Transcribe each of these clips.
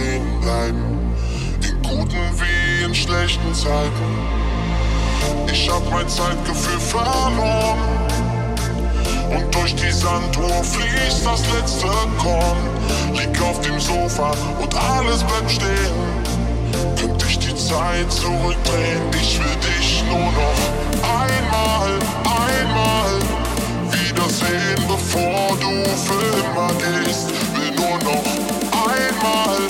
Leben bleiben, in guten wie in schlechten Zeiten. Ich hab mein Zeitgefühl verloren und durch die Sanduhr fließt das letzte Korn. Lieg auf dem Sofa und alles bleibt stehen. Könnte ich die Zeit zurückdrehen, ich will dich nur noch einmal, einmal wiedersehen, bevor du für immer gehst. Will nur noch einmal.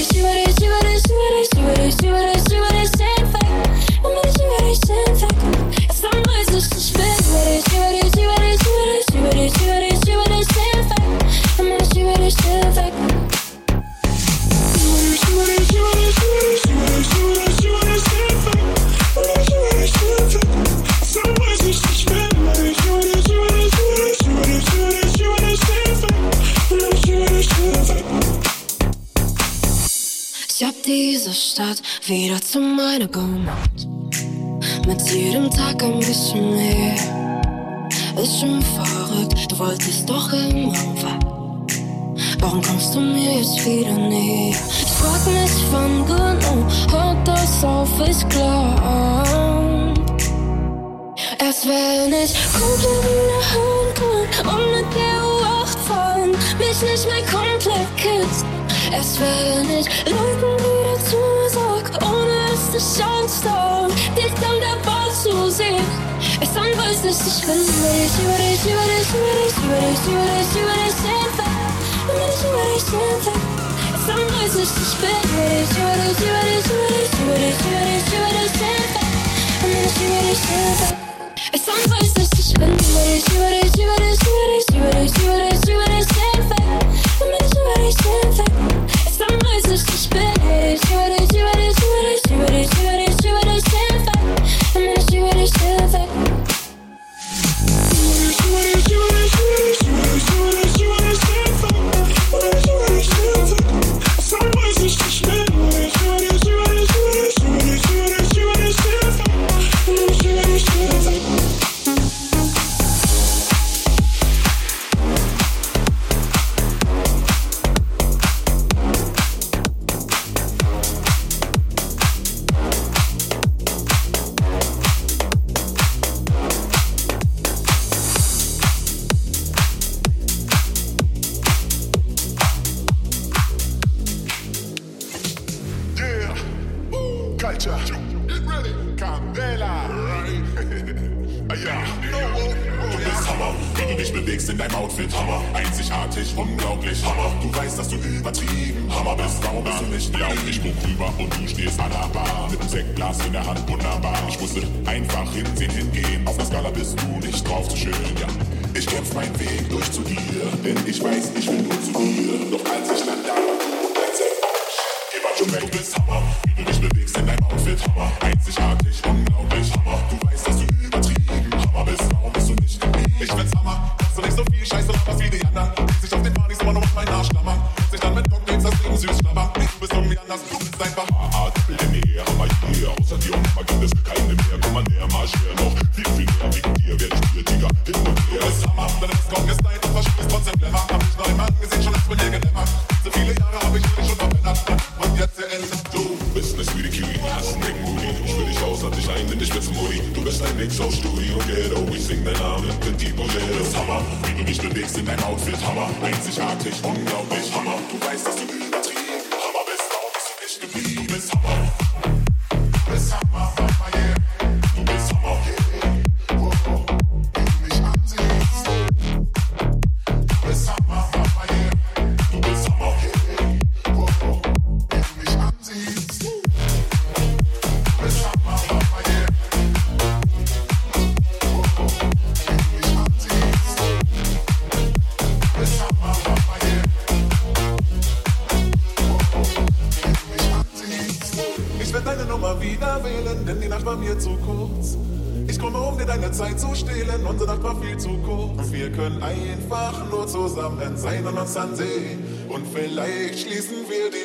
wish you would Es erst nicht ich Leuten wieder zusag, ohne es zu schauen, dich dann der Ball zu sehen. Es dann weiß ich, ich bin über dich, über dich, über dich, über dich, über dich, über dich, über dich, über dich, Über dich, über dich, hinweg. Ist dann weiß ich, ich bin über dich, über dich, über dich, über dich, über dich, über dich, über dich, hinweg. Über dich, über dich, hinweg. Ist dann weiß ich, ich bin über dich, über dich, über dich, über dich, über dich, über dich, über dich, hinweg. Über dich, über dich, hinweg. Time is just a space. See what it is, see what it is, see what. Sein und Ozean ansehen. Und vielleicht schließen wir die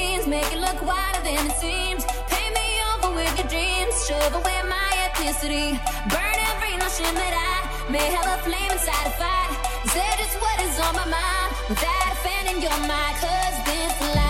jeans, make it look wider than it seems. Pay me over with your dreams, shove away my ethnicity. Burn every notion that I may have a flame inside a fight. Say just what is on my mind without offending your mind, cause this life.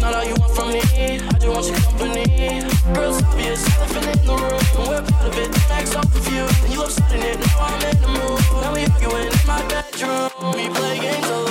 not all you want from me. I just want your company. Girls, obvious, elephant in the room. We're part of it, don't act so confused. You love upsetting it, now I'm in the mood. Now we arguing in my bedroom. We play games alone.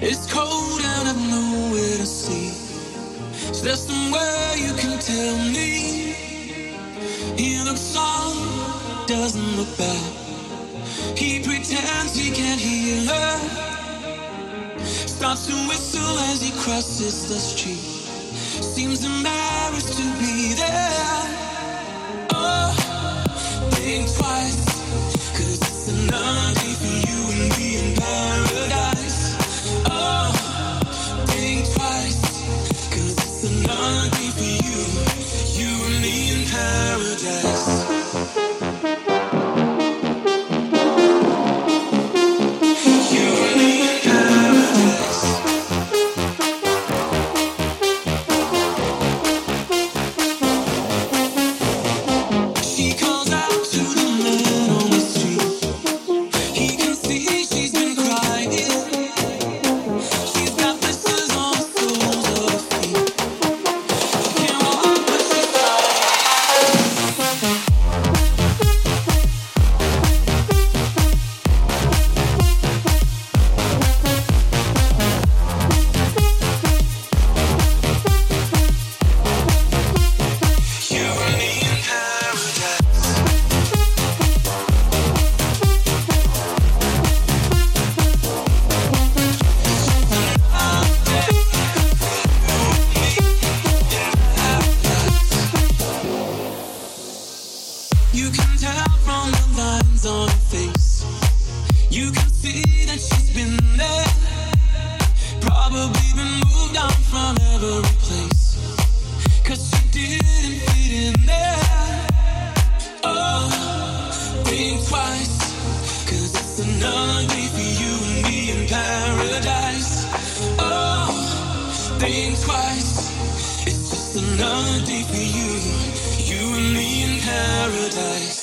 It's cold out of nowhere to see. So there somewhere you can tell me. He looks on, doesn't look back. He pretends he can't hear her. Starts to whistle as he crosses the street. Seems embarrassed to be there. Oh, think twice, cause it's another. Another day for you. You and me in paradise.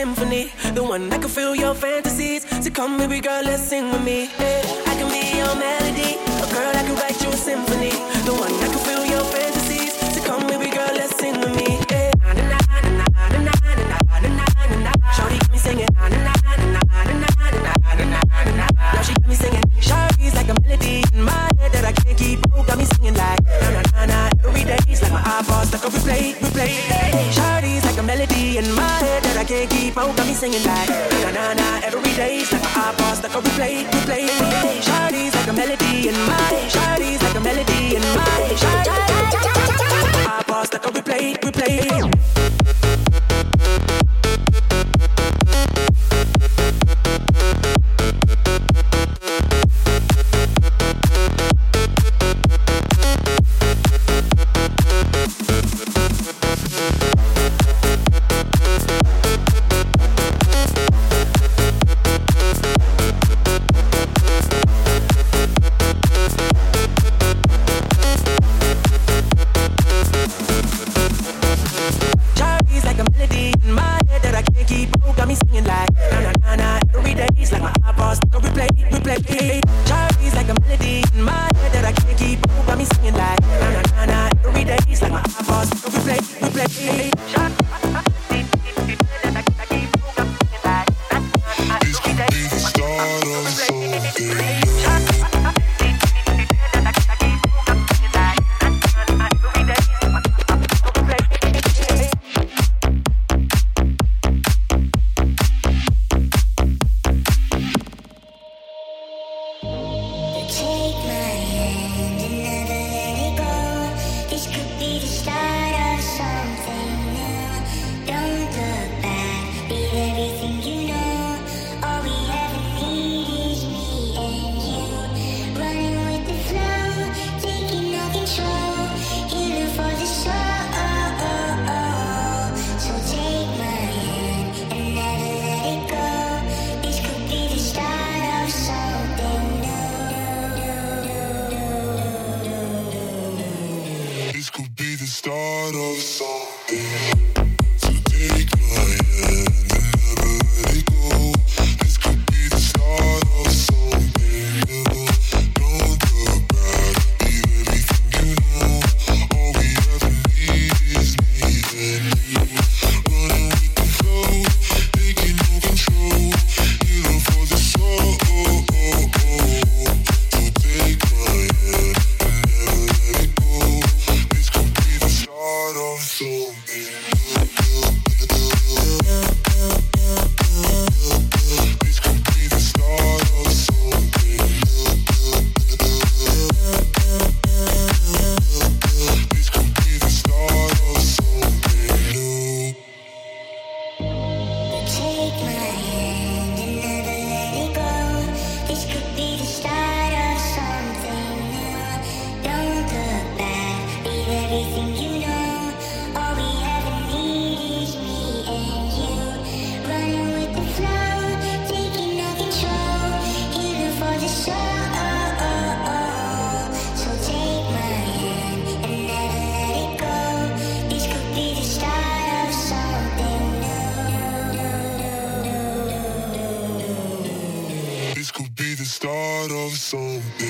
symphony. The one that can fill your fantasies. So come, baby girl, let's sing with me. Hey, I can be your melody. A girl, that can write you a symphony. The one something.